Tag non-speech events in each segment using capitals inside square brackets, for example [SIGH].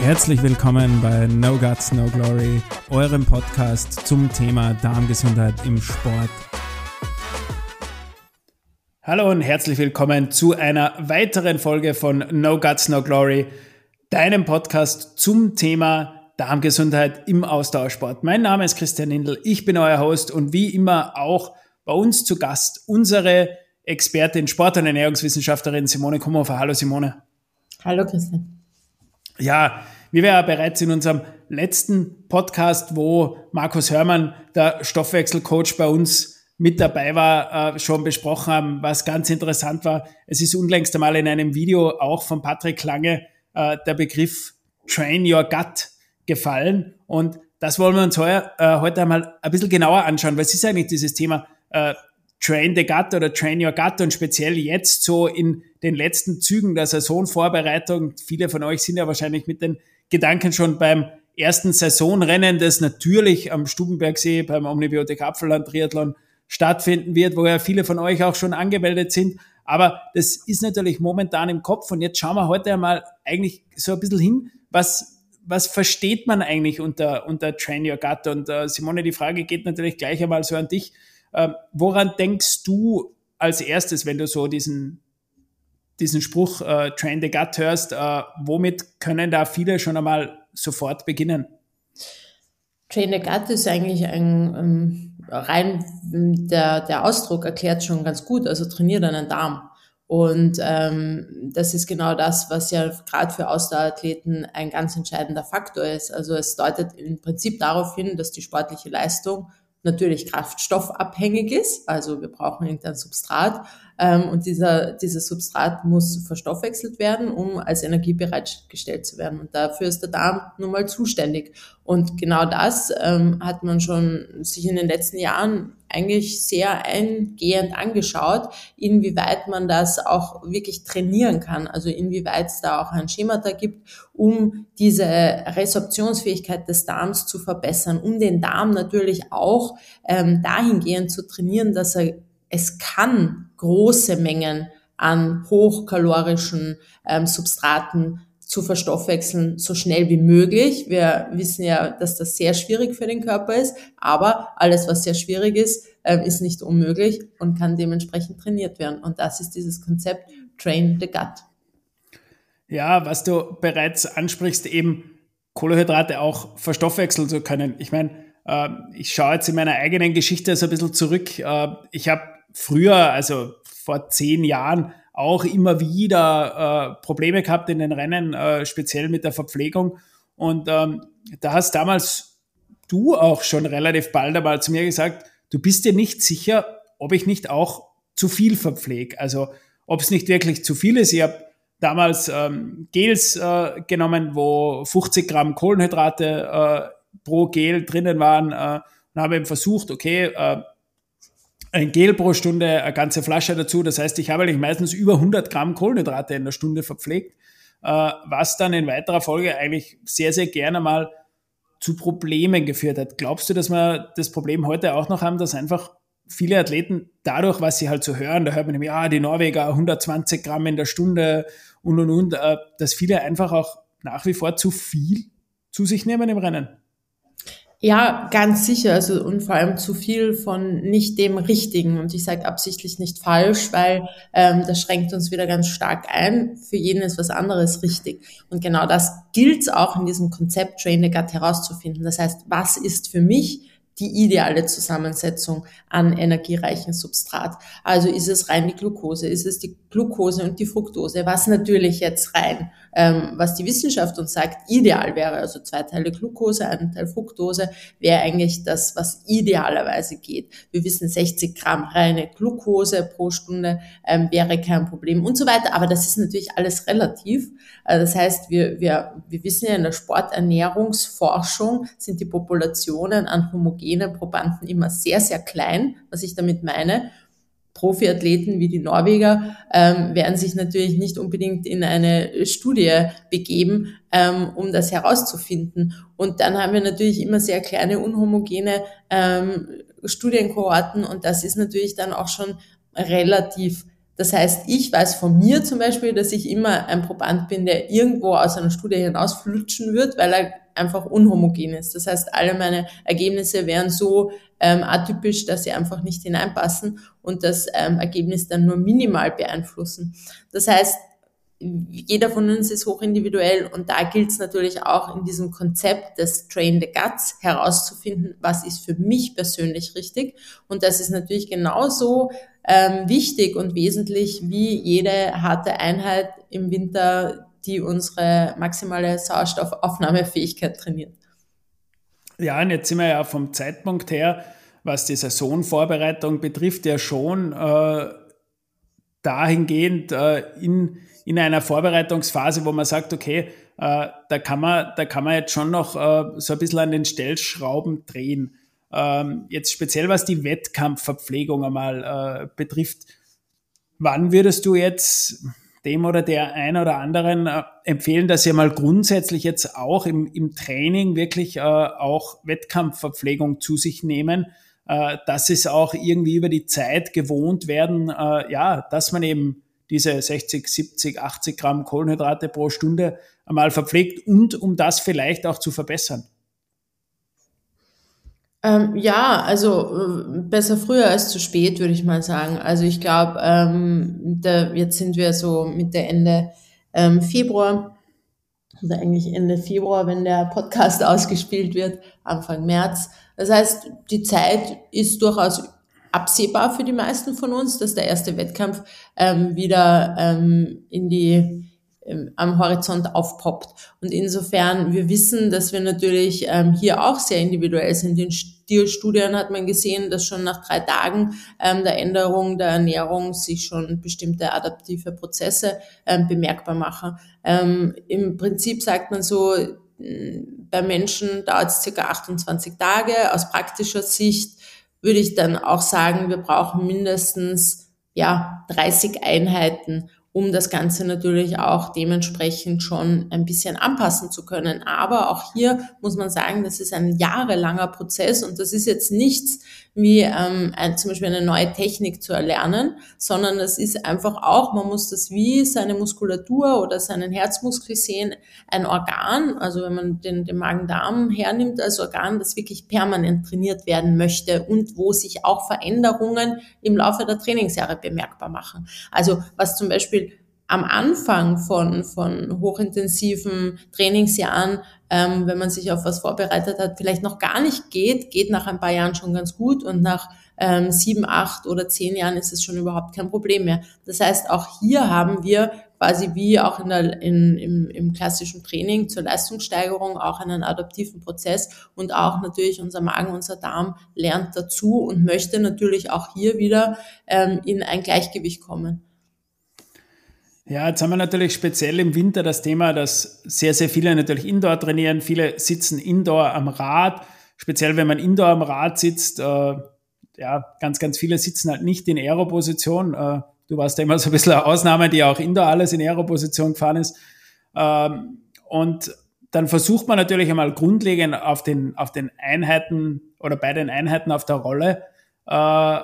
Herzlich willkommen bei No Guts, No Glory, eurem Podcast zum Thema Darmgesundheit im Sport. Hallo und herzlich willkommen zu einer weiteren Folge von No Guts, No Glory, deinem Podcast zum Thema Darmgesundheit im Ausdauersport. Mein Name ist Christian Lindl, ich bin euer Host und wie immer auch bei uns zu Gast unsere Expertin, Sport- und Ernährungswissenschaftlerin Simone Kumhofer. Hallo Simone. Hallo Christian. Ja, wie wir ja bereits in unserem letzten Podcast, wo Markus Hörmann, der Stoffwechselcoach bei uns mit dabei war, äh, schon besprochen haben, was ganz interessant war. Es ist unlängst einmal in einem Video auch von Patrick Lange äh, der Begriff Train Your Gut gefallen. Und das wollen wir uns heuer, äh, heute einmal ein bisschen genauer anschauen. Was ist eigentlich dieses Thema äh, Train the Gut oder Train Your Gut und speziell jetzt so in den letzten Zügen der Saisonvorbereitung. Viele von euch sind ja wahrscheinlich mit den Gedanken schon beim ersten Saisonrennen, das natürlich am Stubenbergsee beim Omnibiotik Apfelland Triathlon stattfinden wird, wo ja viele von euch auch schon angemeldet sind. Aber das ist natürlich momentan im Kopf und jetzt schauen wir heute einmal eigentlich so ein bisschen hin, was, was versteht man eigentlich unter, unter Train Your Gut? Und äh, Simone, die Frage geht natürlich gleich einmal so an dich. Ähm, woran denkst du als erstes, wenn du so diesen, diesen Spruch äh, Train the Gut hörst? Äh, womit können da viele schon einmal sofort beginnen? Train the Gut ist eigentlich ein, ähm, rein der, der Ausdruck erklärt schon ganz gut, also trainier deinen Darm. Und ähm, das ist genau das, was ja gerade für Ausdauerathleten ein ganz entscheidender Faktor ist. Also es deutet im Prinzip darauf hin, dass die sportliche Leistung natürlich kraftstoffabhängig ist. Also wir brauchen irgendein Substrat ähm, und dieser, dieses Substrat muss verstoffwechselt werden, um als Energie bereitgestellt zu werden. Und dafür ist der Darm nun mal zuständig. Und genau das ähm, hat man schon sich in den letzten Jahren eigentlich sehr eingehend angeschaut, inwieweit man das auch wirklich trainieren kann, also inwieweit es da auch ein Schemata gibt, um diese Resorptionsfähigkeit des Darms zu verbessern, um den Darm natürlich auch ähm, dahingehend zu trainieren, dass er es kann große Mengen an hochkalorischen ähm, Substraten zu verstoffwechseln, so schnell wie möglich. Wir wissen ja, dass das sehr schwierig für den Körper ist, aber alles, was sehr schwierig ist, äh, ist nicht unmöglich und kann dementsprechend trainiert werden. Und das ist dieses Konzept Train the Gut. Ja, was du bereits ansprichst, eben Kohlenhydrate auch verstoffwechseln zu können. Ich meine, äh, ich schaue jetzt in meiner eigenen Geschichte so ein bisschen zurück. Äh, ich habe früher, also vor zehn Jahren, auch immer wieder äh, Probleme gehabt in den Rennen, äh, speziell mit der Verpflegung. Und ähm, da hast damals du auch schon relativ bald einmal zu mir gesagt, du bist dir nicht sicher, ob ich nicht auch zu viel verpflege. Also ob es nicht wirklich zu viel ist. Ich habe damals ähm, Gels äh, genommen, wo 50 Gramm Kohlenhydrate äh, pro Gel drinnen waren äh, und habe eben versucht, okay, äh, ein Gel pro Stunde, eine ganze Flasche dazu. Das heißt, ich habe eigentlich meistens über 100 Gramm Kohlenhydrate in der Stunde verpflegt, äh, was dann in weiterer Folge eigentlich sehr, sehr gerne mal zu Problemen geführt hat. Glaubst du, dass wir das Problem heute auch noch haben, dass einfach viele Athleten dadurch, was sie halt so hören, da hört man nämlich, ja, die Norweger 120 Gramm in der Stunde und und und, äh, dass viele einfach auch nach wie vor zu viel zu sich nehmen im Rennen? Ja, ganz sicher. Also und vor allem zu viel von nicht dem Richtigen. Und ich sage absichtlich nicht falsch, weil ähm, das schränkt uns wieder ganz stark ein. Für jeden ist was anderes richtig. Und genau das gilt auch in diesem Konzept Train the Gut herauszufinden. Das heißt, was ist für mich die ideale Zusammensetzung an energiereichen Substrat. Also ist es rein die Glucose, ist es die Glucose und die Fructose, was natürlich jetzt rein, ähm, was die Wissenschaft uns sagt, ideal wäre, also zwei Teile Glucose, ein Teil Fructose, wäre eigentlich das, was idealerweise geht. Wir wissen, 60 Gramm reine Glucose pro Stunde ähm, wäre kein Problem und so weiter, aber das ist natürlich alles relativ. Also das heißt, wir, wir, wir wissen ja in der Sporternährungsforschung sind die Populationen an homogenen Probanden immer sehr, sehr klein, was ich damit meine. Profiathleten wie die Norweger ähm, werden sich natürlich nicht unbedingt in eine Studie begeben, ähm, um das herauszufinden. Und dann haben wir natürlich immer sehr kleine, unhomogene ähm, Studienkohorten und das ist natürlich dann auch schon relativ Das heißt, ich weiß von mir zum Beispiel, dass ich immer ein Proband bin, der irgendwo aus einer Studie hinausflutschen wird, weil er einfach unhomogen ist. Das heißt, alle meine Ergebnisse wären so ähm, atypisch, dass sie einfach nicht hineinpassen und das ähm, Ergebnis dann nur minimal beeinflussen. Das heißt, jeder von uns ist hochindividuell und da gilt es natürlich auch in diesem Konzept des Train the Guts herauszufinden, was ist für mich persönlich richtig. Und das ist natürlich genauso ähm, wichtig und wesentlich wie jede harte Einheit im Winter, die unsere maximale Sauerstoffaufnahmefähigkeit trainiert. Ja, und jetzt sind wir ja vom Zeitpunkt her, was die Saisonvorbereitung betrifft, ja schon äh, dahingehend äh, in in einer Vorbereitungsphase, wo man sagt, okay, äh, da, kann man, da kann man jetzt schon noch äh, so ein bisschen an den Stellschrauben drehen. Ähm, jetzt speziell was die Wettkampfverpflegung einmal äh, betrifft. Wann würdest du jetzt dem oder der ein oder anderen äh, empfehlen, dass sie mal grundsätzlich jetzt auch im, im Training wirklich äh, auch Wettkampfverpflegung zu sich nehmen, äh, dass es auch irgendwie über die Zeit gewohnt werden, äh, ja, dass man eben diese 60, 70, 80 Gramm Kohlenhydrate pro Stunde einmal verpflegt und um das vielleicht auch zu verbessern? Ähm, ja, also äh, besser früher als zu spät, würde ich mal sagen. Also ich glaube, ähm, jetzt sind wir so Mitte, Ende ähm, Februar, also eigentlich Ende Februar, wenn der Podcast [LAUGHS] ausgespielt wird, Anfang März. Das heißt, die Zeit ist durchaus absehbar für die meisten von uns, dass der erste Wettkampf ähm, wieder ähm, in die ähm, am Horizont aufpoppt. Und insofern, wir wissen, dass wir natürlich ähm, hier auch sehr individuell sind. In Studien hat man gesehen, dass schon nach drei Tagen ähm, der Änderung der Ernährung sich schon bestimmte adaptive Prozesse ähm, bemerkbar machen. Ähm, Im Prinzip sagt man so, bei Menschen dauert es circa 28 Tage. Aus praktischer Sicht würde ich dann auch sagen, wir brauchen mindestens ja 30 Einheiten, um das Ganze natürlich auch dementsprechend schon ein bisschen anpassen zu können. Aber auch hier muss man sagen, das ist ein jahrelanger Prozess und das ist jetzt nichts wie ähm, ein, zum Beispiel eine neue Technik zu erlernen, sondern das ist einfach auch, man muss das wie seine Muskulatur oder seinen Herzmuskel sehen, ein Organ, also wenn man den, den Magen-Darm hernimmt als Organ, das wirklich permanent trainiert werden möchte und wo sich auch Veränderungen im Laufe der Trainingsjahre bemerkbar machen. Also was zum Beispiel am Anfang von, von hochintensiven Trainingsjahren, ähm, wenn man sich auf was vorbereitet hat, vielleicht noch gar nicht geht, geht nach ein paar Jahren schon ganz gut und nach ähm, sieben, acht oder zehn Jahren ist es schon überhaupt kein Problem mehr. Das heißt, auch hier haben wir quasi wie auch in der, in, im, im klassischen Training zur Leistungssteigerung auch einen adaptiven Prozess und auch natürlich unser Magen, unser Darm lernt dazu und möchte natürlich auch hier wieder ähm, in ein Gleichgewicht kommen. Ja, jetzt haben wir natürlich speziell im Winter das Thema, dass sehr, sehr viele natürlich Indoor trainieren. Viele sitzen Indoor am Rad. Speziell wenn man Indoor am Rad sitzt, äh, ja, ganz, ganz viele sitzen halt nicht in Aeroposition. Äh, du warst ja immer so ein bisschen eine Ausnahme, die auch Indoor alles in Aeroposition gefahren ist. Ähm, und dann versucht man natürlich einmal grundlegend auf den, auf den Einheiten oder bei den Einheiten auf der Rolle äh,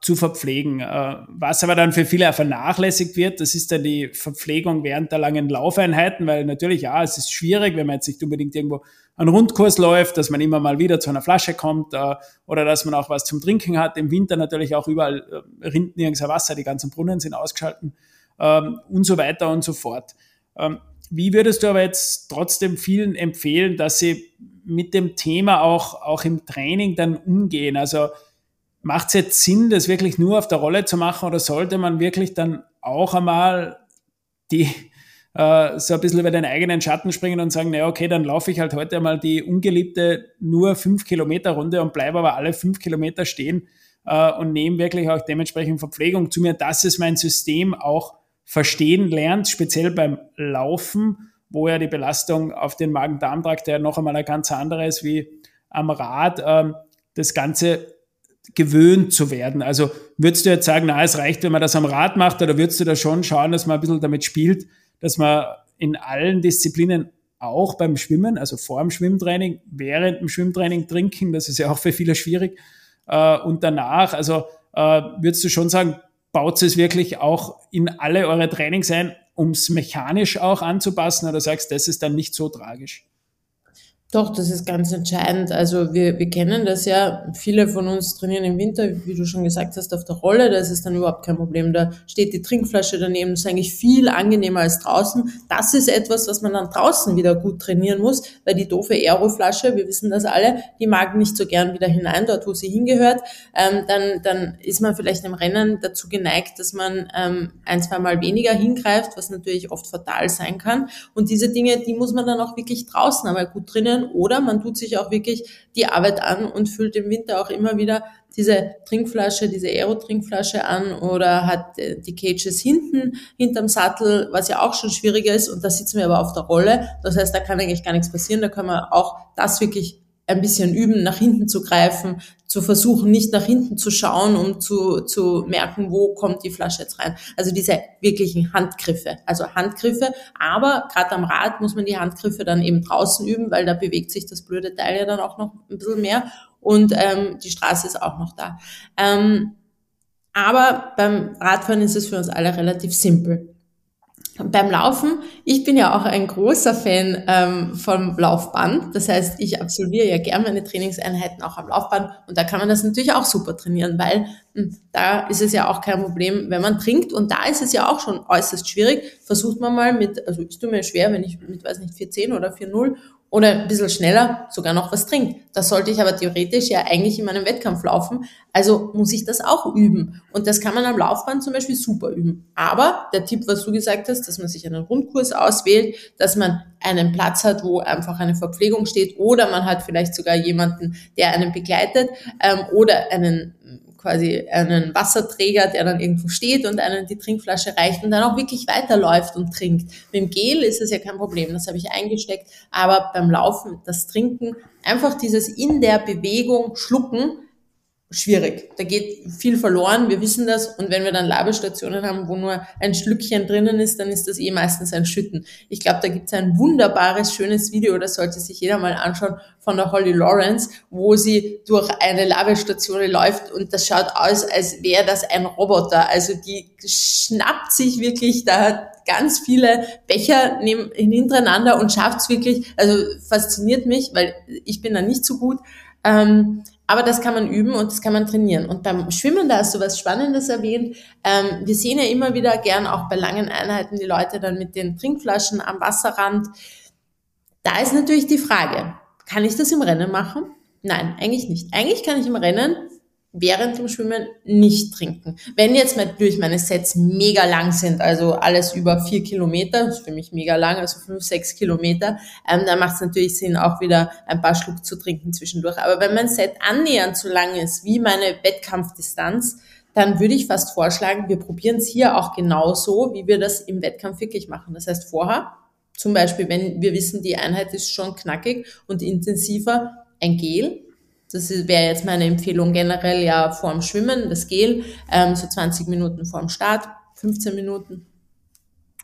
zu verpflegen. Äh, was aber dann für viele vernachlässigt wird, das ist dann die Verpflegung während der langen Laufeinheiten, weil natürlich, ja, es ist schwierig, wenn man jetzt nicht unbedingt irgendwo einen Rundkurs läuft, dass man immer mal wieder zu einer Flasche kommt äh, oder dass man auch was zum Trinken hat. Im Winter natürlich auch überall äh, rinnt nirgends Wasser, die ganzen Brunnen sind ausgeschalten ähm, und so weiter und so fort. Ähm, wie würdest du aber jetzt trotzdem vielen empfehlen, dass sie mit dem Thema auch, auch im Training dann umgehen? Also Macht es jetzt Sinn, das wirklich nur auf der Rolle zu machen oder sollte man wirklich dann auch einmal die äh, so ein bisschen über den eigenen Schatten springen und sagen, naja, okay, dann laufe ich halt heute einmal die ungeliebte nur fünf Kilometer Runde und bleibe aber alle fünf Kilometer stehen äh, und nehme wirklich auch dementsprechend Verpflegung. Zu mir, dass es mein System auch verstehen lernt, speziell beim Laufen, wo ja die Belastung auf den Magen-Darm-Trakt ja noch einmal eine ganz andere ist wie am Rad, äh, das Ganze gewöhnt zu werden. Also würdest du jetzt sagen, na, es reicht, wenn man das am Rad macht, oder würdest du da schon schauen, dass man ein bisschen damit spielt, dass man in allen Disziplinen auch beim Schwimmen, also vor dem Schwimmtraining, während dem Schwimmtraining trinken, das ist ja auch für viele schwierig, äh, und danach, also äh, würdest du schon sagen, baut es wirklich auch in alle eure Trainings ein, um es mechanisch auch anzupassen oder sagst, das ist dann nicht so tragisch? Doch, das ist ganz entscheidend. Also wir, wir kennen das ja. Viele von uns trainieren im Winter, wie du schon gesagt hast, auf der Rolle. Da ist es dann überhaupt kein Problem. Da steht die Trinkflasche daneben. Das ist eigentlich viel angenehmer als draußen. Das ist etwas, was man dann draußen wieder gut trainieren muss, weil die doofe Aeroflasche, wir wissen das alle, die mag nicht so gern wieder hinein, dort wo sie hingehört. Ähm, dann, dann ist man vielleicht im Rennen dazu geneigt, dass man ähm, ein, zwei Mal weniger hingreift, was natürlich oft fatal sein kann. Und diese Dinge, die muss man dann auch wirklich draußen einmal gut drinnen können oder man tut sich auch wirklich die Arbeit an und füllt im Winter auch immer wieder diese Trinkflasche, diese Aero-Trinkflasche an oder hat äh, die Cages hinten, hinterm Sattel, was ja auch schon schwieriger ist und da sitzen wir aber auf der Rolle. Das heißt, da kann eigentlich gar nichts passieren, da können wir auch das wirklich ein bisschen üben, nach hinten zu greifen, zu versuchen, nicht nach hinten zu schauen, um zu, zu merken, wo kommt die Flasche jetzt rein. Also diese wirklichen Handgriffe, also Handgriffe, aber gerade am Rad muss man die Handgriffe dann eben draußen üben, weil da bewegt sich das blöde Teil ja dann auch noch ein bisschen mehr und ähm, die Straße ist auch noch da. Ähm, aber beim Radfahren ist es für uns alle relativ simpel beim Laufen, ich bin ja auch ein großer Fan ähm, vom Laufband. Das heißt, ich absolviere ja gerne meine Trainingseinheiten auch am Laufband und da kann man das natürlich auch super trainieren, weil mh, hm, da ist es ja auch kein Problem, wenn man trinkt und da ist es ja auch schon äußerst schwierig. Versucht man mal mit, also tue mir schwer, wenn ich mit, weiß nicht, 410 oder 4.0 oder ein bisschen schneller sogar noch was trinkt. Das sollte ich aber theoretisch ja eigentlich in meinem Wettkampf laufen. Also muss ich das auch üben. Und das kann man am Laufband zum Beispiel super üben. Aber der Tipp, was du gesagt hast, dass man sich einen Rundkurs auswählt, dass man einen Platz hat, wo einfach eine Verpflegung steht oder man hat vielleicht sogar jemanden, der einen begleitet ähm, oder einen quasi einen Wasserträger, der dann irgendwo steht und einen die Trinkflasche reicht und dann auch wirklich weiterläuft und trinkt. Mit dem Gel ist es ja kein Problem, das habe ich eingesteckt, aber beim Laufen, das Trinken, einfach dieses in der Bewegung schlucken, schwierig. Da geht viel verloren, wir wissen das. Und wenn wir dann Labestationen haben, wo nur ein Schlückchen drinnen ist, dann ist das eh meistens ein Schütten. Ich glaube, da gibt es ein wunderbares, schönes Video, das sollte sich jeder mal anschauen, von der Holly Lawrence, wo sie durch eine Labestation läuft und das schaut aus, als wäre das ein Roboter. Also die schnappt sich wirklich da ganz viele Becher hintereinander und schafft es wirklich, also fasziniert mich, weil ich bin da nicht so gut. Ähm, aber das kann man üben und das kann man trainieren. Und beim Schwimmen, da hast du was Spannendes erwähnt. Ähm, wir sehen ja immer wieder gern auch bei langen Einheiten die Leute dann mit den Trinkflaschen am Wasserrand. Da ist natürlich die Frage, kann ich das im Rennen machen? Nein, eigentlich nicht. Eigentlich kann ich im Rennen während dem Schwimmen nicht trinken. Wenn jetzt natürlich meine Sets mega lang sind, also alles über vier Kilometer, das ist für mich mega lang, also fünf, sechs Kilometer, ähm, dann macht es natürlich Sinn, auch wieder ein paar Schluck zu trinken zwischendurch. Aber wenn mein Set annähernd so lang ist wie meine Wettkampfdistanz, dann würde ich fast vorschlagen, wir probieren es hier auch genauso, wie wir das im Wettkampf wirklich machen. Das heißt vorher, zum Beispiel, wenn wir wissen, die Einheit ist schon knackig und intensiver, ein Gel, das wäre jetzt meine Empfehlung generell ja vorm Schwimmen, das Gel, ähm, so 20 Minuten vorm Start, 15 Minuten.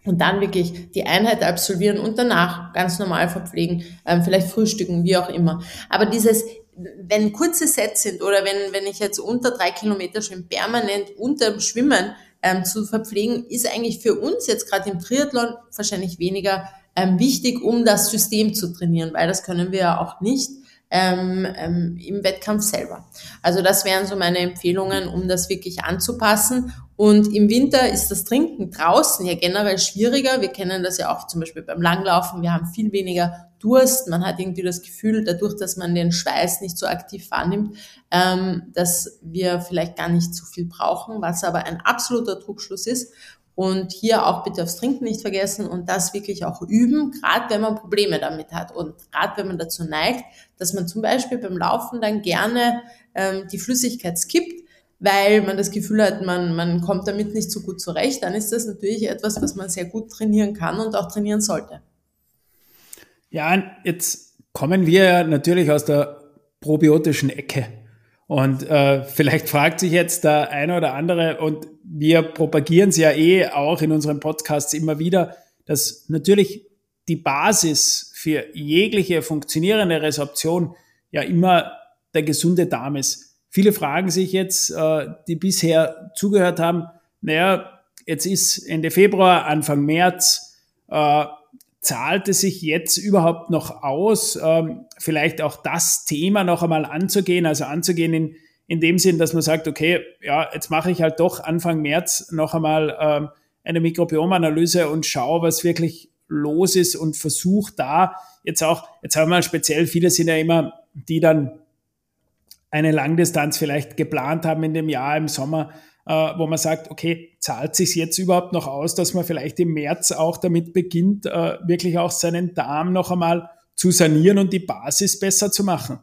Und dann wirklich die Einheit absolvieren und danach ganz normal verpflegen, ähm, vielleicht frühstücken, wie auch immer. Aber dieses, wenn kurze Sets sind oder wenn, wenn ich jetzt unter drei Kilometer schon permanent unter dem Schwimmen ähm, zu verpflegen, ist eigentlich für uns jetzt gerade im Triathlon wahrscheinlich weniger ähm, wichtig, um das System zu trainieren, weil das können wir ja auch nicht ähm, ähm, im Wettkampf selber. Also das wären so meine Empfehlungen, um das wirklich anzupassen. Und im Winter ist das Trinken draußen ja generell schwieriger. Wir kennen das ja auch zum Beispiel beim Langlaufen. Wir haben viel weniger Durst. Man hat irgendwie das Gefühl, dadurch, dass man den Schweiß nicht so aktiv wahrnimmt, ähm, dass wir vielleicht gar nicht so viel brauchen, was aber ein absoluter Trugschluss ist. Und hier auch bitte aufs Trinken nicht vergessen und das wirklich auch üben, gerade wenn man Probleme damit hat und gerade wenn man dazu neigt, dass man zum Beispiel beim Laufen dann gerne ähm, die Flüssigkeit skippt, weil man das Gefühl hat, man, man kommt damit nicht so gut zurecht, dann ist das natürlich etwas, was man sehr gut trainieren kann und auch trainieren sollte. Ja, jetzt kommen wir natürlich aus der probiotischen Ecke. Und äh, vielleicht fragt sich jetzt der eine oder andere, und wir propagieren es ja eh auch in unseren Podcasts immer wieder, dass natürlich die Basis für jegliche funktionierende Resorption ja immer der gesunde Darm ist. Viele fragen sich jetzt, äh, die bisher zugehört haben, naja, jetzt ist Ende Februar, Anfang März, äh, zahlt es sich jetzt überhaupt noch aus, ähm, vielleicht auch das Thema noch einmal anzugehen, also anzugehen in, in dem Sinn, dass man sagt, okay, ja, jetzt mache ich halt doch Anfang März noch einmal ähm, eine Mikrobiomanalyse und schaue, was wirklich los ist und versuche da jetzt auch, jetzt haben wir speziell, viele sind ja immer, die dann eine Langdistanz vielleicht geplant haben in dem Jahr im Sommer, wo man sagt, okay, zahlt sich jetzt überhaupt noch aus, dass man vielleicht im März auch damit beginnt, äh, wirklich auch seinen Darm noch einmal zu sanieren und die Basis besser zu machen?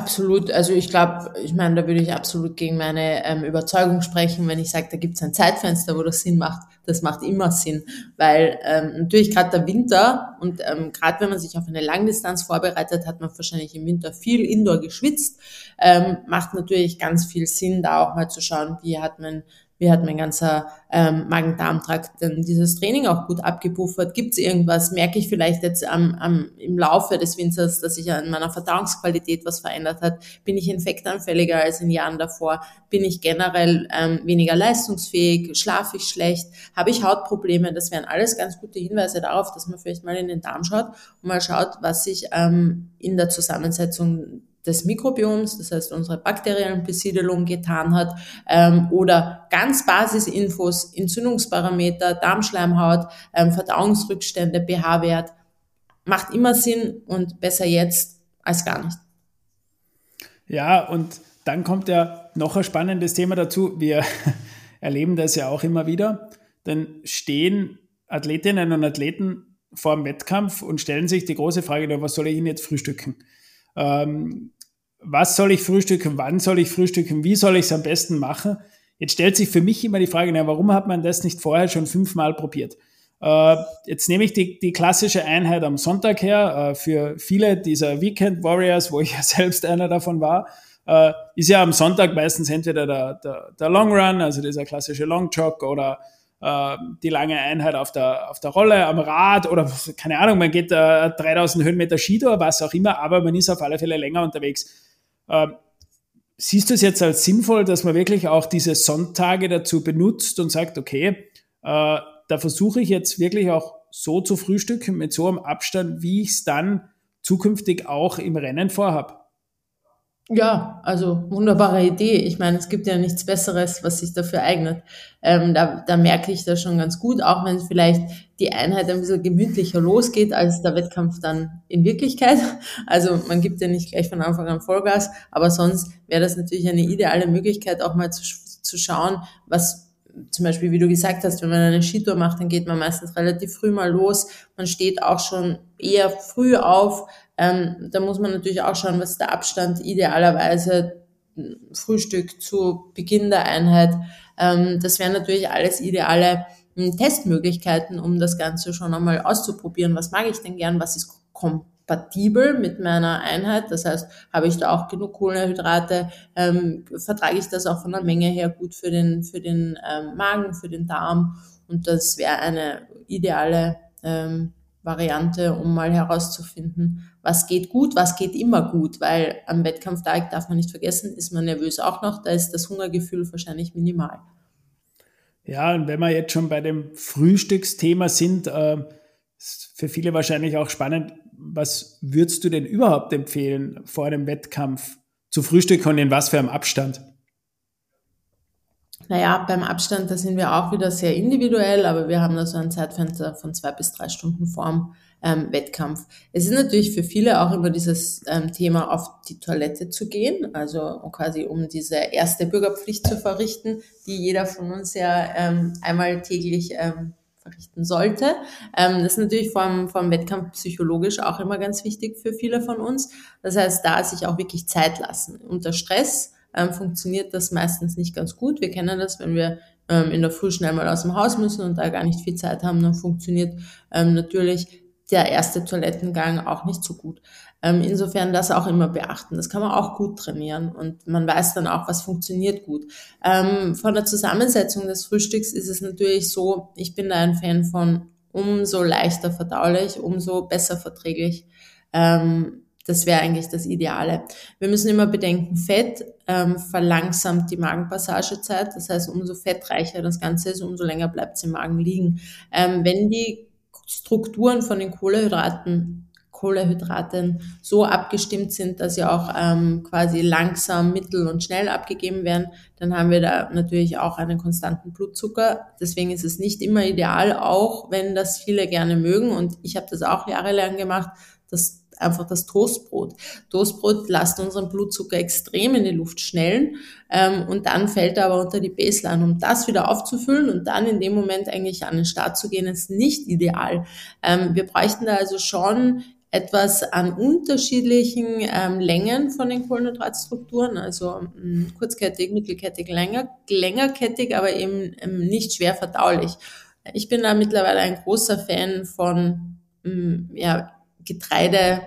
Absolut. Also ich glaube, ich meine, da würde ich absolut gegen meine ähm, Überzeugung sprechen, wenn ich sage, da gibt es ein Zeitfenster, wo das Sinn macht. Das macht immer Sinn, weil ähm, natürlich gerade der Winter und ähm, gerade wenn man sich auf eine Langdistanz vorbereitet, hat man wahrscheinlich im Winter viel Indoor geschwitzt. Ähm, macht natürlich ganz viel Sinn, da auch mal zu schauen, wie hat man wie hat mein ganzer ähm, Magen-Darm-Trakt denn dieses Training auch gut abgepuffert? Gibt es irgendwas? Merke ich vielleicht jetzt am, am, im Laufe des Winters, dass sich an meiner Verdauungsqualität was verändert hat? Bin ich infektanfälliger als in Jahren davor? Bin ich generell ähm, weniger leistungsfähig? Schlafe ich schlecht? Habe ich Hautprobleme? Das wären alles ganz gute Hinweise darauf, dass man vielleicht mal in den Darm schaut und mal schaut, was sich ähm, in der Zusammensetzung des Mikrobioms, das heißt unsere bakteriellen Besiedelung getan hat, ähm, oder ganz Basisinfos, Entzündungsparameter, Darmschleimhaut, ähm, Verdauungsrückstände, pH-Wert, macht immer Sinn und besser jetzt als gar nicht. Ja, und dann kommt ja noch ein spannendes Thema dazu. Wir [LAUGHS] erleben das ja auch immer wieder. Dann stehen Athletinnen und Athleten vor dem Wettkampf und stellen sich die große Frage, was soll ich Ihnen jetzt frühstücken? Ähm, was soll ich frühstücken, wann soll ich frühstücken, wie soll ich es am besten machen. Jetzt stellt sich für mich immer die Frage, na, warum hat man das nicht vorher schon fünfmal probiert? Äh, jetzt nehme ich die, die klassische Einheit am Sonntag her. Äh, für viele dieser Weekend Warriors, wo ich ja [LAUGHS] selbst einer davon war, äh, ist ja am Sonntag meistens entweder der, der, der Long Run, also dieser klassische Long Jog oder äh, die lange Einheit auf der, auf der Rolle, am Rad oder keine Ahnung, man geht äh, 3000 Höhenmeter Skitour, was auch immer, aber man ist auf alle Fälle länger unterwegs. Äh, siehst du es jetzt als sinnvoll, dass man wirklich auch diese Sonntage dazu benutzt und sagt, okay, äh, da versuche ich jetzt wirklich auch so zu frühstücken mit so einem Abstand, wie ich es dann zukünftig auch im Rennen vorhabe? Ja, also wunderbare Idee. Ich meine, es gibt ja nichts Besseres, was sich dafür eignet. Ähm, da, da merke ich das schon ganz gut, auch wenn vielleicht die Einheit ein bisschen gemütlicher losgeht als der Wettkampf dann in Wirklichkeit. [LAUGHS] Also man gibt ja nicht gleich von Anfang an Vollgas, aber sonst wäre das natürlich eine ideale Möglichkeit, auch mal zu, zu schauen, was zum Beispiel, wie du gesagt hast, wenn man eine Skitour macht, dann geht man meistens relativ früh mal los. Man steht auch schon eher früh auf, ähm, da muss man natürlich auch schauen, was der Abstand idealerweise Frühstück zu Beginn der Einheit. Ähm, das wären natürlich alles ideale hm, Testmöglichkeiten, um das Ganze schon einmal auszuprobieren. Was mag ich denn gern? Was ist kompatibel mit meiner Einheit? Das heißt, habe ich da auch genug Kohlenhydrate? Ähm, vertrage ich das auch von der Menge her gut für den, für den ähm, Magen, für den Darm? Und das wäre eine ideale ähm, Variante, um mal herauszufinden, was geht gut, was geht immer gut, weil am Wettkampftag darf man nicht vergessen, ist man nervös auch noch, da ist das Hungergefühl wahrscheinlich minimal. Ja, und wenn wir jetzt schon bei dem Frühstücksthema sind, äh, ist für viele wahrscheinlich auch spannend, was würdest du denn überhaupt empfehlen vor einem Wettkampf zu frühstücken und in was für einem Abstand? Naja, beim Abstand, da sind wir auch wieder sehr individuell, aber wir haben da so ein Zeitfenster von zwei bis drei Stunden vorm ähm, Wettkampf. Es ist natürlich für viele auch immer dieses ähm, Thema, auf die Toilette zu gehen, also quasi um diese erste Bürgerpflicht zu verrichten, die jeder von uns ja ähm, einmal täglich ähm, verrichten sollte. Ähm, das ist natürlich vom, vom Wettkampf psychologisch auch immer ganz wichtig für viele von uns. Das heißt, da sich auch wirklich Zeit lassen. Unter Stress ähm, funktioniert das meistens nicht ganz gut. Wir kennen das, wenn wir ähm, in der Früh schnell mal aus dem Haus müssen und da gar nicht viel Zeit haben, dann funktioniert ähm, natürlich der erste Toilettengang auch nicht so gut. Ähm, insofern das auch immer beachten. Das kann man auch gut trainieren und man weiß dann auch, was funktioniert gut. Ähm, von der Zusammensetzung des Frühstücks ist es natürlich so, ich bin da ein Fan von umso leichter verdaulich, umso besser verträglich. Ähm, das wäre eigentlich das Ideale. Wir müssen immer bedenken, Fett ähm, verlangsamt die Magenpassagezeit. Das heißt, umso fettreicher das Ganze ist, umso länger bleibt es im Magen liegen. Ähm, wenn die Strukturen von den Kohlehydraten Kohlehydraten so abgestimmt sind, dass sie auch ähm, quasi langsam, mittel und schnell abgegeben werden, dann haben wir da natürlich auch einen konstanten Blutzucker. Deswegen ist es nicht immer ideal, auch wenn das viele gerne mögen. Und ich habe das auch jahrelang gemacht, das einfach das Toastbrot. Toastbrot lasst unseren Blutzucker extrem in die Luft schnellen ähm, und dann fällt er aber unter die Baseline. Um das wieder aufzufüllen und dann in dem Moment eigentlich an den Start zu gehen, ist nicht ideal. Ähm, wir bräuchten da also schon etwas an unterschiedlichen ähm, Längen von den Kohlenhydratstrukturen, also ähm, kurzkettig, mittelkettig, länger, längerkettig, aber eben ähm, nicht schwer verdaulich. Ich bin da mittlerweile ein großer Fan von ähm, ja, Getreide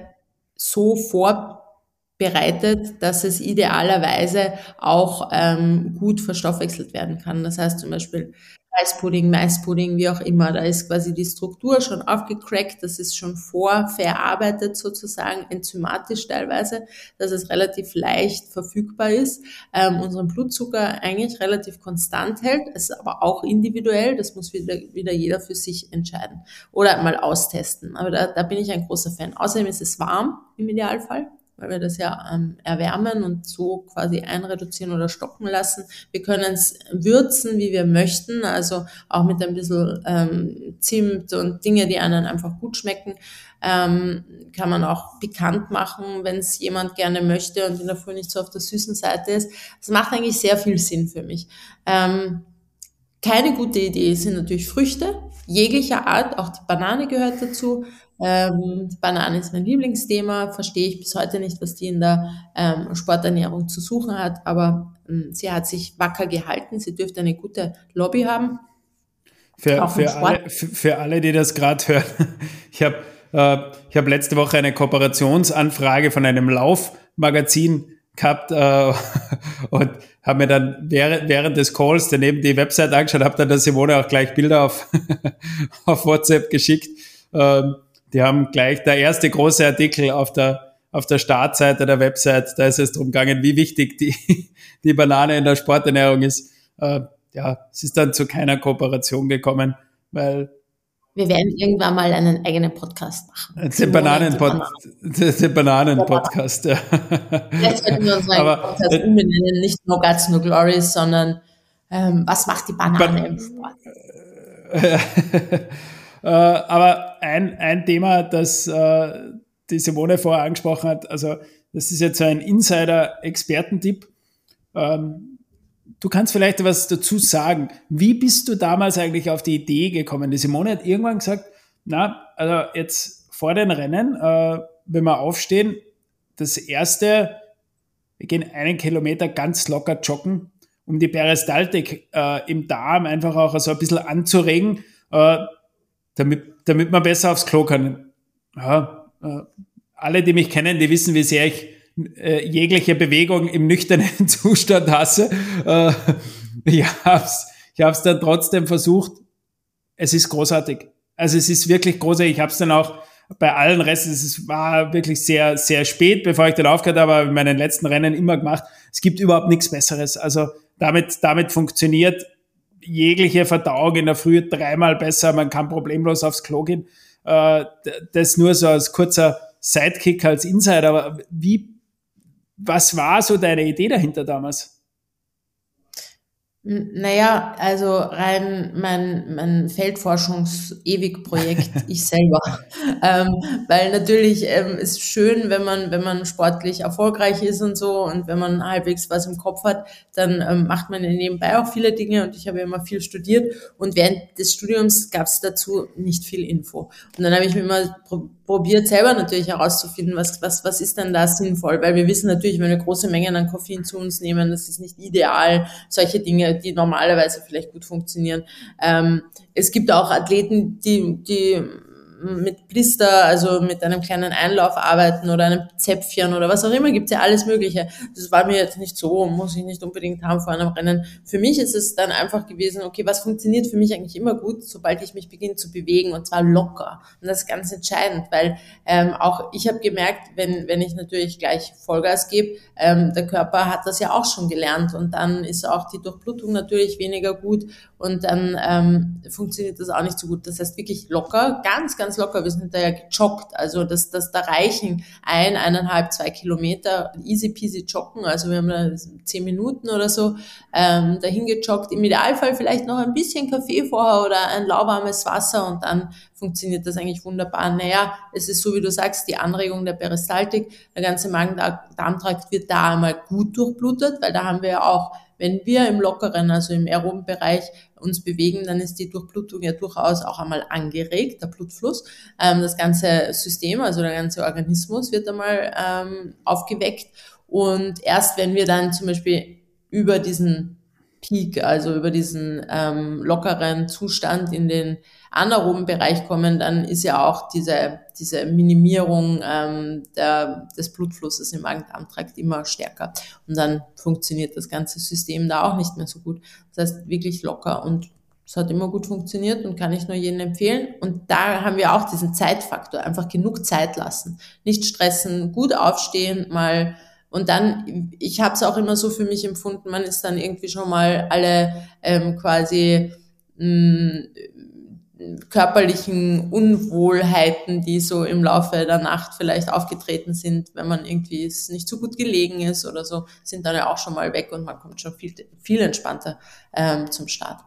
so vorbereitet, dass es idealerweise auch ähm, gut verstoffwechselt werden kann. Das heißt zum Beispiel Reispudding, Maispudding, wie auch immer. Da ist quasi die Struktur schon aufgecrackt, das ist schon vorverarbeitet sozusagen, enzymatisch teilweise, dass es relativ leicht verfügbar ist, ähm, unseren Blutzucker eigentlich relativ konstant hält, es ist aber auch individuell, das muss wieder, wieder jeder für sich entscheiden oder mal austesten. Aber da, da bin ich ein großer Fan. Außerdem ist es warm im Idealfall weil wir das ja ähm, erwärmen und so quasi einreduzieren oder stoppen lassen. Wir können es würzen, wie wir möchten, also auch mit ein bisschen ähm, Zimt und Dinge, die einen einfach gut schmecken. Ähm, kann man auch pikant machen, wenn es jemand gerne möchte und in der Früh nicht so auf der süßen Seite ist. Das macht eigentlich sehr viel Sinn für mich. Ähm, keine gute Idee sind natürlich Früchte jeglicher Art, auch die Banane gehört dazu. Ähm, Banane ist mein Lieblingsthema, verstehe ich bis heute nicht, was die in der ähm, Sporternährung zu suchen hat, aber ähm, sie hat sich wacker gehalten, sie dürfte eine gute Lobby haben. Für, für, alle, für, für alle, die das gerade hören, [LAUGHS] ich habe äh, ich hab letzte Woche eine Kooperationsanfrage von einem Laufmagazin gehabt äh, [LAUGHS] und habe mir dann während, während des Calls daneben die Website angeschaut, habe dann der Simone auch gleich Bilder auf, [LAUGHS] auf WhatsApp geschickt. Ähm, die haben gleich der erste große Artikel auf der, auf der Startseite der Website, da ist es darum gegangen, wie wichtig die, [LAUGHS] die Banane in der Sporternährung ist. Äh, ja, es ist dann zu keiner Kooperation gekommen, weil wir werden irgendwann mal einen eigenen Podcast machen. Den Bananen-Podcast. [LAUGHS] Den Bananen-Podcast, ja. Jetzt sollten wir unseren Aber, Podcast umbenennen, nicht No Guts, No Glories, sondern ähm, was macht die Banane Ban im Sport? [LAUGHS] Äh, aber ein, ein Thema, das äh, die Simone vorher angesprochen hat, also das ist jetzt so ein Insider-Expertentipp. Ähm, du kannst vielleicht was dazu sagen. Wie bist du damals eigentlich auf die Idee gekommen? Die Simone hat irgendwann gesagt, na, also jetzt vor den Rennen, äh, wenn wir aufstehen, das erste, wir gehen einen Kilometer ganz locker joggen, um die Peristaltik äh, im Darm einfach auch so ein bisschen anzuregen. Äh, damit, damit man besser aufs Klo kann. Ja, äh, alle, die mich kennen, die wissen, wie sehr ich äh, jegliche Bewegung im nüchternen [LAUGHS] Zustand hasse. Äh, ich hab's, ich hab's dann trotzdem versucht. Es ist großartig. Also es ist wirklich großartig. Ich habe es dann auch bei allen Resten, es war wirklich sehr, sehr spät, bevor ich dann aufgehört habe, aber in meinen letzten Rennen immer gemacht. Es gibt überhaupt nichts Besseres. Also damit, damit funktioniert jegliche Verdauung in der Früh dreimal besser, man kann problemlos aufs Klo gehen. Äh, das nur so als kurzer Sidekick, als Insider. Aber wie, was war so deine Idee dahinter damals? Naja, also rein mein, mein Feldforschungs-Ewig-Projekt, [LAUGHS] ich selber. ähm, weil natürlich ähm, ist schön, wenn man, wenn man sportlich erfolgreich ist und so und wenn man halbwegs was im Kopf hat, dann ähm, macht man nebenbei auch viele Dinge und ich habe immer viel studiert und während des Studiums gab es dazu nicht viel Info. Und dann habe ich mir immer probiert selber natürlich herauszufinden, was, was, was ist denn da sinnvoll, weil wir wissen natürlich, wenn wir große Mengen an Koffein zu uns nehmen, das ist nicht ideal, solche Dinge, die normalerweise vielleicht gut funktionieren. Ähm, es gibt auch Athleten, die, die mit Blister, also mit einem kleinen Einlauf arbeiten oder einem Zäpfchen oder was auch immer, gibt's ja alles Mögliche. Das war mir jetzt nicht so, muss ich nicht unbedingt haben vor einem Rennen. Für mich ist es dann einfach gewesen, okay, was funktioniert für mich eigentlich immer gut, sobald ich mich beginne zu bewegen und zwar locker. Und das ist ganz entscheidend, weil ähm, auch ich habe gemerkt, wenn, wenn ich natürlich gleich Vollgas gebe, ähm, der Körper hat das ja auch schon gelernt und dann ist auch die Durchblutung natürlich weniger gut und dann ähm, funktioniert das auch nicht so gut. Das heißt wirklich locker, ganz, ganz locker. Wir sind da ja gejoggt, also das, das da reichen ein, eineinhalb, zwei Kilometer easy peasy joggen. Also wir haben da zehn Minuten oder so ähm, dahin gejoggt. Im Idealfall vielleicht noch ein bisschen Kaffee vorher oder ein lauwarmes Wasser und dann funktioniert das eigentlich wunderbar. Naja, es ist so, wie du sagst, die Anregung der Peristaltik. Der ganze Magen-Darm-Trakt wird da einmal gut durchblutet, weil da haben wir ja auch wenn wir im lockeren, also im aeroben Bereich uns bewegen, dann ist die Durchblutung ja durchaus auch einmal angeregt, der Blutfluss. Ähm, das ganze System, also der ganze Organismus wird einmal ähm, aufgeweckt. Und erst wenn wir dann zum Beispiel über diesen Peak, also über diesen ähm, lockeren Zustand in den anaeroben Bereich kommen, dann ist ja auch diese, diese Minimierung ähm, der, des Blutflusses im Magen-Darm-Trakt immer stärker. Und dann funktioniert das ganze System da auch nicht mehr so gut. Das heißt, wirklich locker und es hat immer gut funktioniert und kann ich nur jedem empfehlen. Und da haben wir auch diesen Zeitfaktor, einfach genug Zeit lassen. Nicht stressen, gut aufstehen, mal und dann, ich habe es auch immer so für mich empfunden, man ist dann irgendwie schon mal alle ähm, quasi mh, mm, körperlichen Unwohlheiten, die so im Laufe der Nacht vielleicht aufgetreten sind, wenn man irgendwie nicht so gut gelegen ist oder so, sind dann ja auch schon mal weg und man kommt schon viel, viel entspannter ähm, zum Start.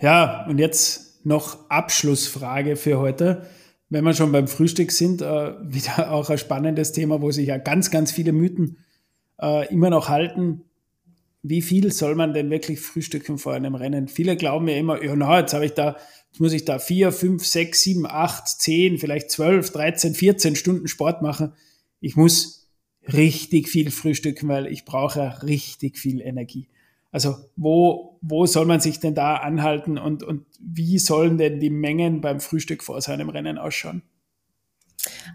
Ja, und jetzt noch Abschlussfrage für heute wenn wir schon beim Frühstück sind, äh, [LAUGHS] wieder auch ein spannendes Thema, wo sich ja ganz, ganz viele Mythen äh, immer noch halten. Wie viel soll man denn wirklich frühstücken vor einem Rennen? Viele glauben ja immer, ja, na, jetzt habe ich da, jetzt muss ich da vier, fünf, sechs, sieben, acht, zehn, vielleicht zwölf, dreizehn, vierzehn Stunden Sport machen. Ich muss richtig viel frühstücken, weil ich brauche richtig viel Energie. Also wo, wo soll man sich denn da anhalten und, und wie sollen denn die Mengen beim Frühstück vor seinem Rennen ausschauen?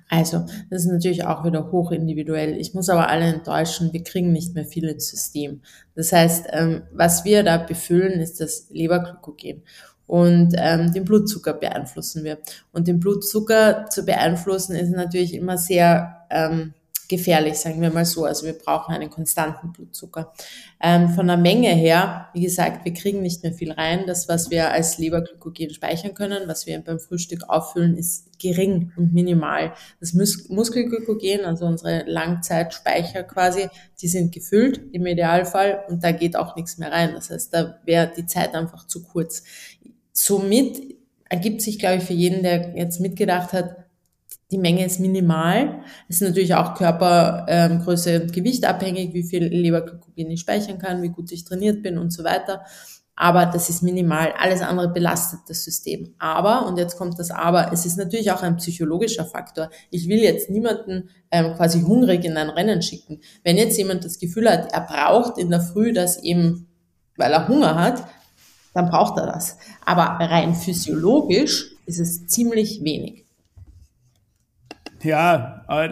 Also, das ist natürlich auch wieder hoch individuell. Ich muss aber alle enttäuschen, wir kriegen nicht mehr viel ins System. Das heißt, ähm, was wir da befüllen, ist das Leberglykogen. Und ähm, den Blutzucker beeinflussen wir. Und den Blutzucker zu beeinflussen ist natürlich immer sehr ähm, gefährlich, sagen wir mal so. Also wir brauchen einen konstanten Blutzucker. Ähm, von der Menge her, wie gesagt, wir kriegen nicht mehr viel rein. Das, was wir als Leberglykogen speichern können, was wir beim Frühstück auffüllen, ist gering und minimal. Das Mus Muskelglykogen, also unsere Langzeitspeicher quasi, die sind gefüllt im Idealfall und da geht auch nichts mehr rein. Das heißt, da wäre die Zeit einfach zu kurz. Somit ergibt sich, glaube ich, für jeden, der jetzt mitgedacht hat, die Menge ist minimal. Es ist natürlich auch Körpergröße ähm, und Gewicht abhängig, wie viel Leberglykogen ich speichern kann, wie gut ich trainiert bin und so weiter. Aber das ist minimal. Alles andere belastet das System. Aber, und jetzt kommt das Aber, es ist natürlich auch ein psychologischer Faktor. Ich will jetzt niemanden ähm, quasi hungrig in ein Rennen schicken. Wenn jetzt jemand das Gefühl hat, er braucht in der Früh das eben, weil er Hunger hat, dann braucht er das. Aber rein physiologisch ist es ziemlich wenig. Ja, äh,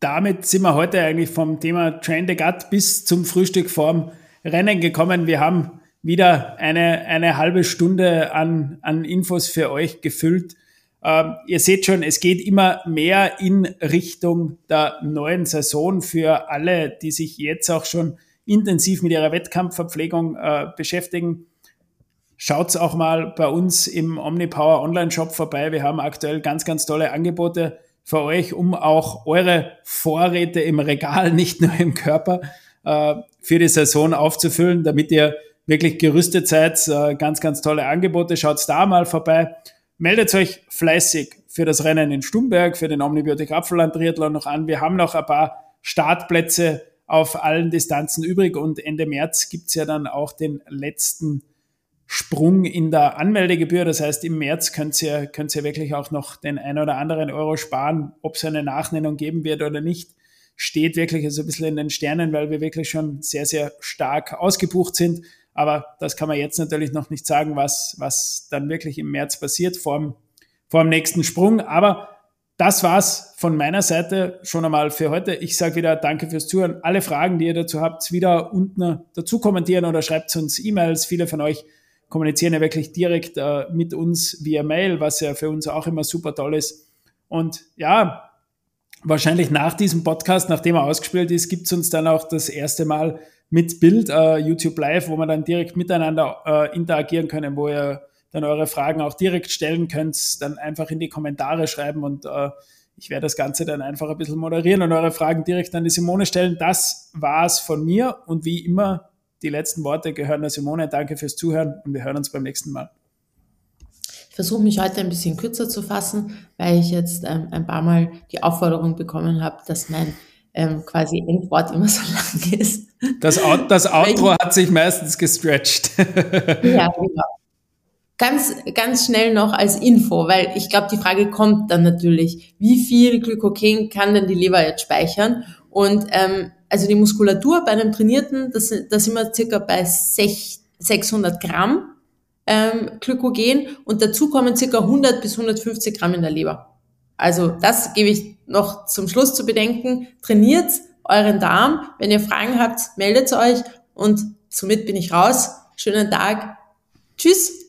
damit sind wir heute eigentlich vom Thema Train the Gut bis zum Frühstück vorm Rennen gekommen. Wir haben wieder eine, eine halbe Stunde an, an Infos für euch gefüllt. Ähm, ihr seht schon, es geht immer mehr in Richtung der neuen Saison für alle, die sich jetzt auch schon intensiv mit ihrer Wettkampfverpflegung äh, beschäftigen. Schaut's auch mal bei uns im Omnipower Online Shop vorbei. Wir haben aktuell ganz, ganz tolle Angebote für euch, um auch eure Vorräte im Regal, [LAUGHS] nicht nur im Körper, äh, für die Saison aufzufüllen, damit ihr wirklich gerüstet seid. Äh, ganz, ganz tolle Angebote. Schaut da mal vorbei. Meldet euch fleißig für das Rennen in Stumberg, für den Omnibiotik Apfelland Triathlon noch an. Wir haben noch ein paar Startplätze auf allen Distanzen übrig und Ende März gibt's ja dann auch den letzten Sprung in der Anmeldegebühr. Das heißt, im März könnt ihr, könnt ihr wirklich auch noch den ein oder anderen Euro sparen. Ob es eine Nachnennung geben wird oder nicht, steht wirklich so ein bisschen in den Sternen, weil wir wirklich schon sehr, sehr stark ausgebucht sind. Aber das kann man jetzt natürlich noch nicht sagen, was, was dann wirklich im März passiert. Vorm vor dem nächsten Sprung. Aber das war's von meiner Seite schon einmal für heute. Ich sage wieder Danke fürs Zuhören. Alle Fragen, die ihr dazu habt, wieder unten dazu kommentieren oder schreibt uns E-Mails. Viele von euch kommunizieren ja wirklich direkt äh, mit uns via Mail, was ja für uns auch immer super toll ist. Und ja, wahrscheinlich nach diesem Podcast, nachdem er ausgespielt ist, gibt's uns dann auch das erste Mal mit Bild, äh, YouTube Live, wo wir dann direkt miteinander äh, interagieren können, wo ihr dann eure Fragen auch direkt stellen könnt, dann einfach in die Kommentare schreiben und äh, ich werde das Ganze dann einfach ein bisschen moderieren und eure Fragen direkt an die Simone stellen. Das war's von mir und wie immer, die letzten Worte gehören der Simone. Danke fürs Zuhören und wir hören uns beim nächsten Mal. Ich versuche mich heute ein bisschen kürzer zu fassen, weil ich jetzt ähm, ein paar Mal die Aufforderung bekommen habe, dass mein ähm, quasi Endwort immer so [LAUGHS] lang ist. Das, das Outro hat sich meistens gestretched. [LAUGHS] ja, genau. Ganz, ganz schnell noch als Info, weil ich glaube, die Frage kommt dann natürlich, wie viel Glykogen kann denn die Leber jetzt speichern? Und ähm, also die Muskulatur bei einem Trainierten, das, da sind wir circa bei 600 Gramm ähm, Glykogen und dazu kommen circa 100 bis 150 Gramm in der Leber. Also das gebe ich noch zum Schluss zu bedenken. Trainiert euren Darm. Wenn ihr Fragen habt, meldet euch und somit bin ich raus. Schönen Tag. Tschüss.